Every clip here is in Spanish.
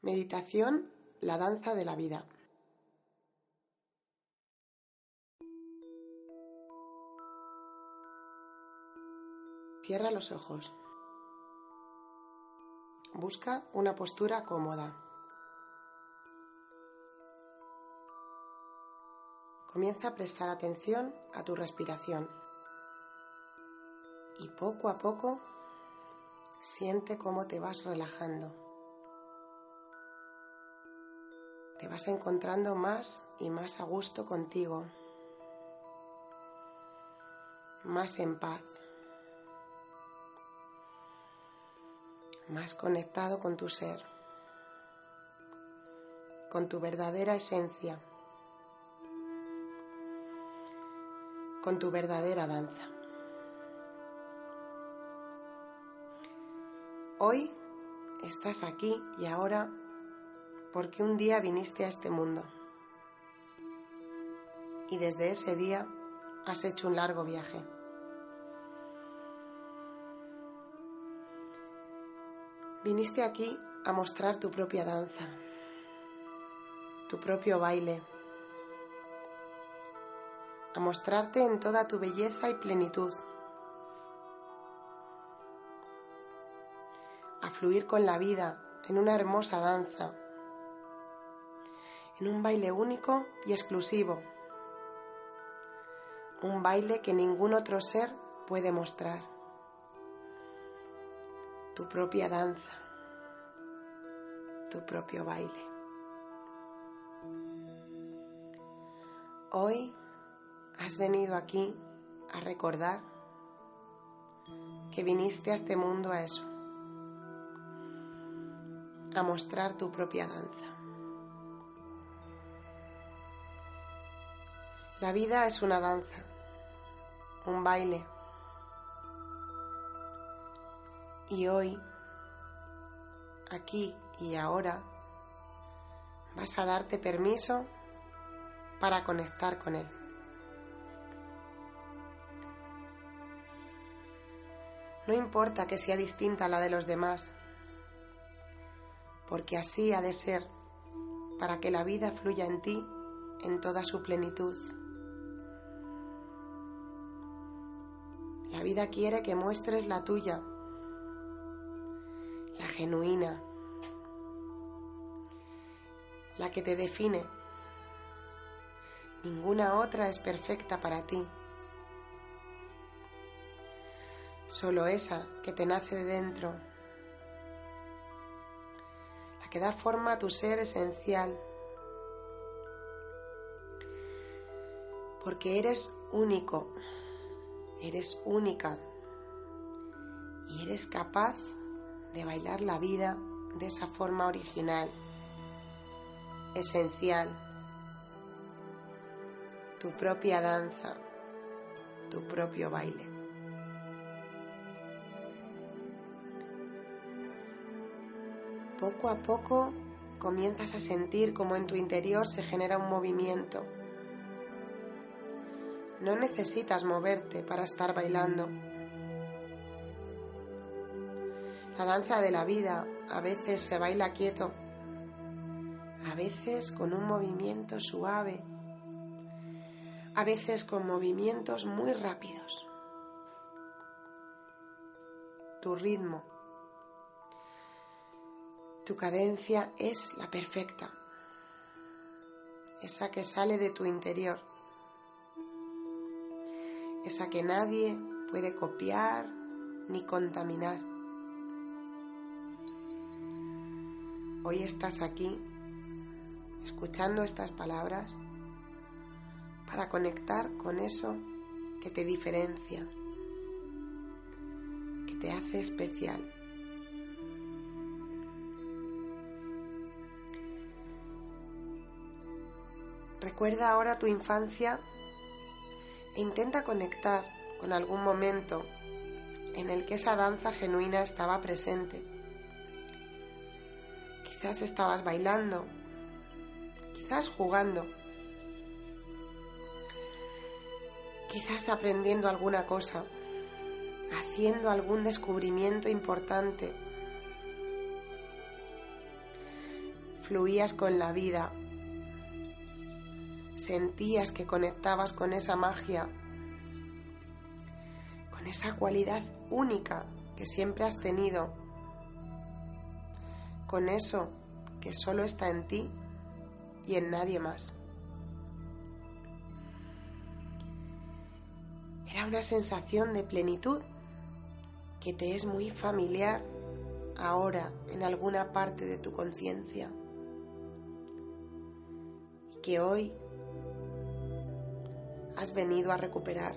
Meditación, la danza de la vida. Cierra los ojos. Busca una postura cómoda. Comienza a prestar atención a tu respiración y poco a poco siente cómo te vas relajando. Te vas encontrando más y más a gusto contigo, más en paz, más conectado con tu ser, con tu verdadera esencia, con tu verdadera danza. Hoy estás aquí y ahora porque un día viniste a este mundo y desde ese día has hecho un largo viaje. Viniste aquí a mostrar tu propia danza, tu propio baile, a mostrarte en toda tu belleza y plenitud, a fluir con la vida en una hermosa danza en un baile único y exclusivo, un baile que ningún otro ser puede mostrar, tu propia danza, tu propio baile. Hoy has venido aquí a recordar que viniste a este mundo a eso, a mostrar tu propia danza. La vida es una danza, un baile. Y hoy, aquí y ahora, vas a darte permiso para conectar con él. No importa que sea distinta a la de los demás, porque así ha de ser para que la vida fluya en ti en toda su plenitud. La vida quiere que muestres la tuya, la genuina, la que te define. Ninguna otra es perfecta para ti. Solo esa que te nace de dentro, la que da forma a tu ser esencial. Porque eres único eres única y eres capaz de bailar la vida de esa forma original, esencial, tu propia danza, tu propio baile. Poco a poco comienzas a sentir como en tu interior se genera un movimiento no necesitas moverte para estar bailando. La danza de la vida a veces se baila quieto, a veces con un movimiento suave, a veces con movimientos muy rápidos. Tu ritmo, tu cadencia es la perfecta, esa que sale de tu interior esa que nadie puede copiar ni contaminar. Hoy estás aquí escuchando estas palabras para conectar con eso que te diferencia, que te hace especial. Recuerda ahora tu infancia e intenta conectar con algún momento en el que esa danza genuina estaba presente. Quizás estabas bailando, quizás jugando, quizás aprendiendo alguna cosa, haciendo algún descubrimiento importante. Fluías con la vida, sentías que conectabas con esa magia, con esa cualidad única que siempre has tenido, con eso que solo está en ti y en nadie más. Era una sensación de plenitud que te es muy familiar ahora en alguna parte de tu conciencia y que hoy has venido a recuperar,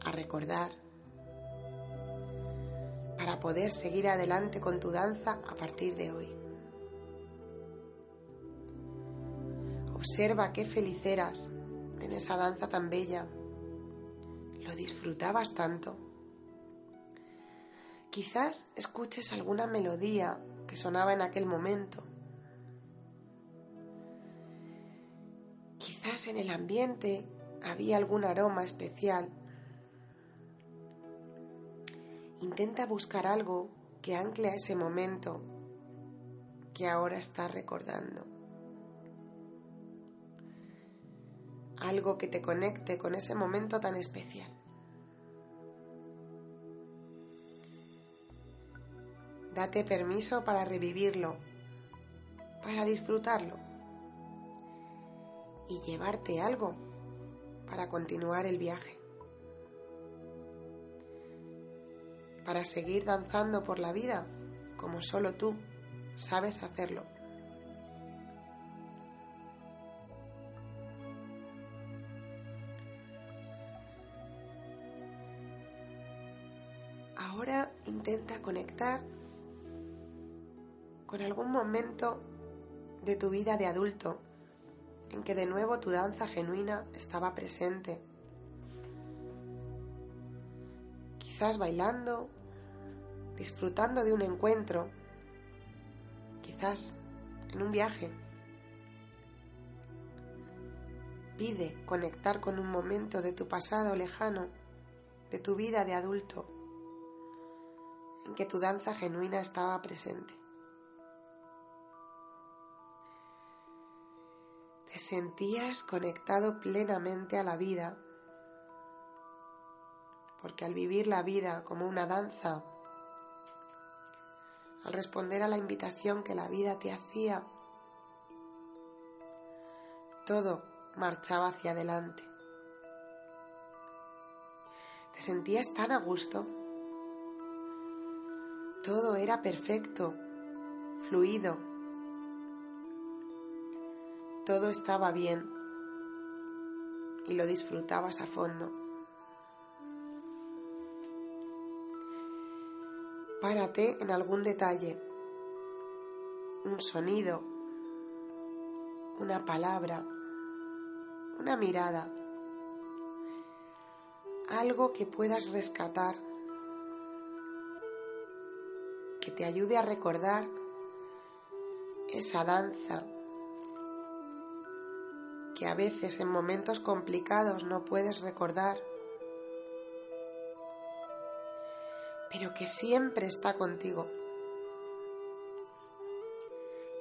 a recordar, para poder seguir adelante con tu danza a partir de hoy. Observa qué feliz eras en esa danza tan bella. Lo disfrutabas tanto. Quizás escuches alguna melodía que sonaba en aquel momento Quizás en el ambiente había algún aroma especial. Intenta buscar algo que ancle a ese momento que ahora estás recordando. Algo que te conecte con ese momento tan especial. Date permiso para revivirlo, para disfrutarlo y llevarte algo para continuar el viaje. Para seguir danzando por la vida como solo tú sabes hacerlo. Ahora intenta conectar con algún momento de tu vida de adulto en que de nuevo tu danza genuina estaba presente. Quizás bailando, disfrutando de un encuentro, quizás en un viaje. Pide conectar con un momento de tu pasado lejano, de tu vida de adulto, en que tu danza genuina estaba presente. Te sentías conectado plenamente a la vida, porque al vivir la vida como una danza, al responder a la invitación que la vida te hacía, todo marchaba hacia adelante. Te sentías tan a gusto. Todo era perfecto, fluido, todo estaba bien y lo disfrutabas a fondo. Párate en algún detalle, un sonido, una palabra, una mirada, algo que puedas rescatar, que te ayude a recordar esa danza que a veces en momentos complicados no puedes recordar, pero que siempre está contigo.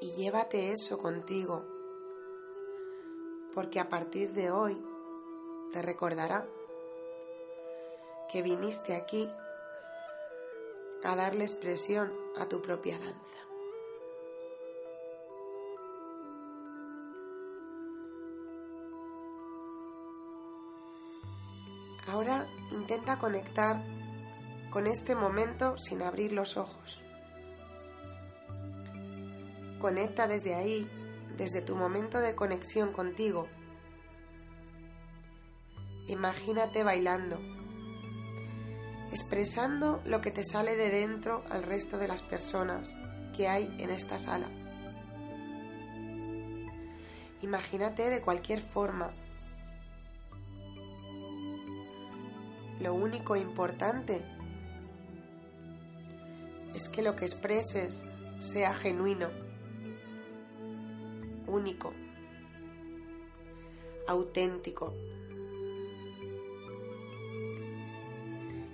Y llévate eso contigo, porque a partir de hoy te recordará que viniste aquí a darle expresión a tu propia danza. Ahora intenta conectar con este momento sin abrir los ojos. Conecta desde ahí, desde tu momento de conexión contigo. Imagínate bailando, expresando lo que te sale de dentro al resto de las personas que hay en esta sala. Imagínate de cualquier forma. Lo único importante es que lo que expreses sea genuino, único, auténtico.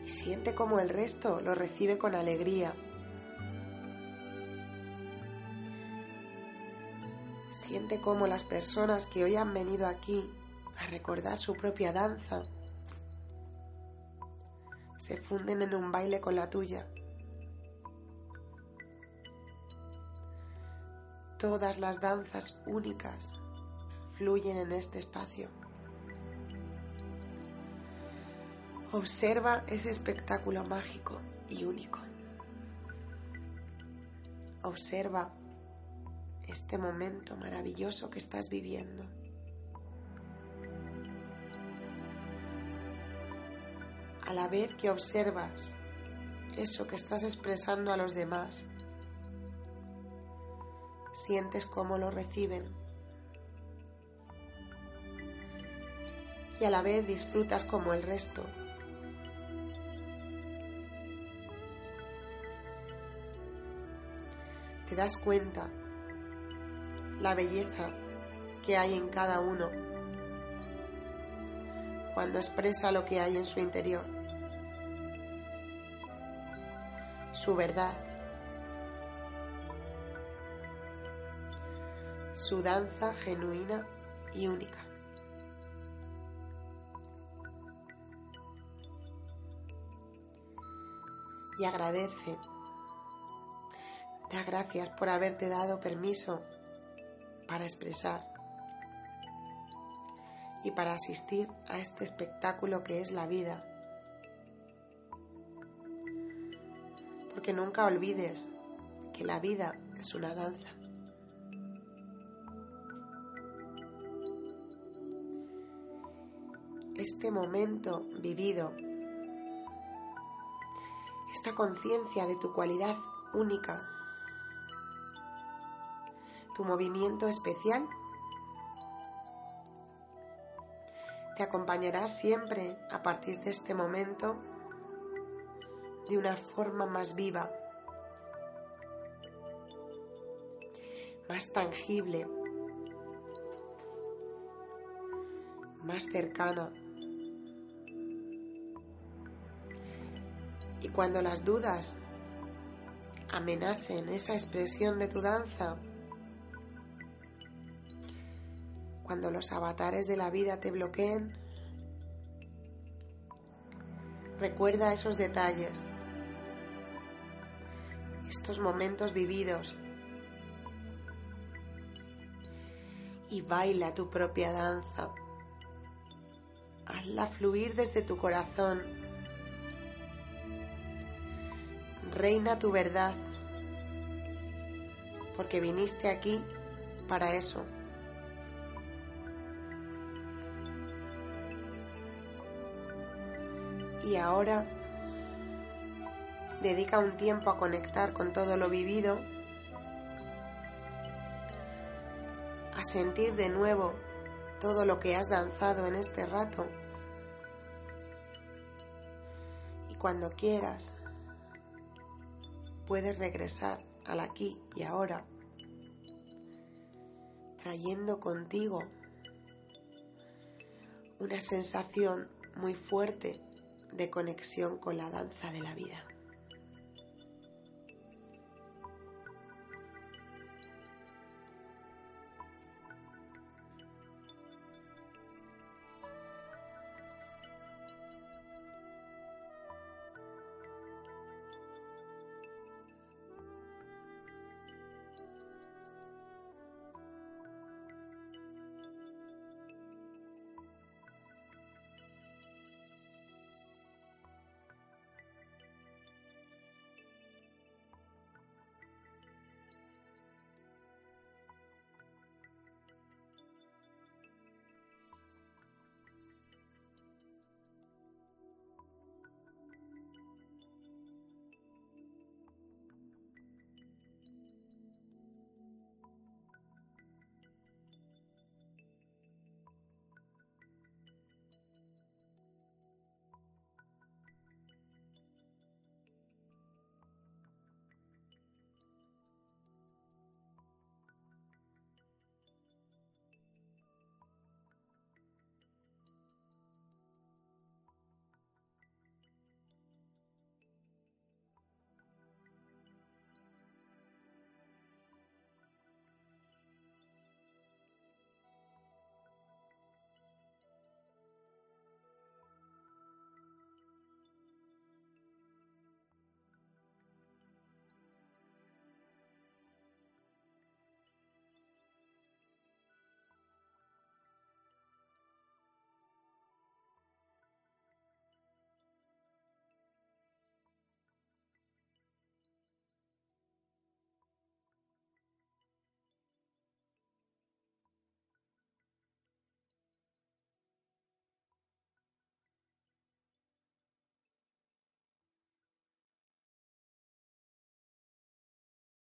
Y siente como el resto lo recibe con alegría. Siente como las personas que hoy han venido aquí a recordar su propia danza se funden en un baile con la tuya. Todas las danzas únicas fluyen en este espacio. Observa ese espectáculo mágico y único. Observa este momento maravilloso que estás viviendo. A la vez que observas eso que estás expresando a los demás, sientes cómo lo reciben y a la vez disfrutas como el resto. Te das cuenta la belleza que hay en cada uno cuando expresa lo que hay en su interior, su verdad, su danza genuina y única. Y agradece, da gracias por haberte dado permiso para expresar y para asistir a este espectáculo que es la vida. Porque nunca olvides que la vida es una danza. Este momento vivido, esta conciencia de tu cualidad única tu movimiento especial te acompañará siempre a partir de este momento de una forma más viva, más tangible, más cercana. Y cuando las dudas amenacen esa expresión de tu danza, cuando los avatares de la vida te bloqueen, recuerda esos detalles, estos momentos vividos y baila tu propia danza. Hazla fluir desde tu corazón. Reina tu verdad, porque viniste aquí para eso. y ahora dedica un tiempo a conectar con todo lo vivido, a sentir de nuevo todo lo que has danzado en este rato y cuando quieras puedes regresar al aquí y ahora trayendo contigo una sensación muy fuerte de conexión con la danza de la vida.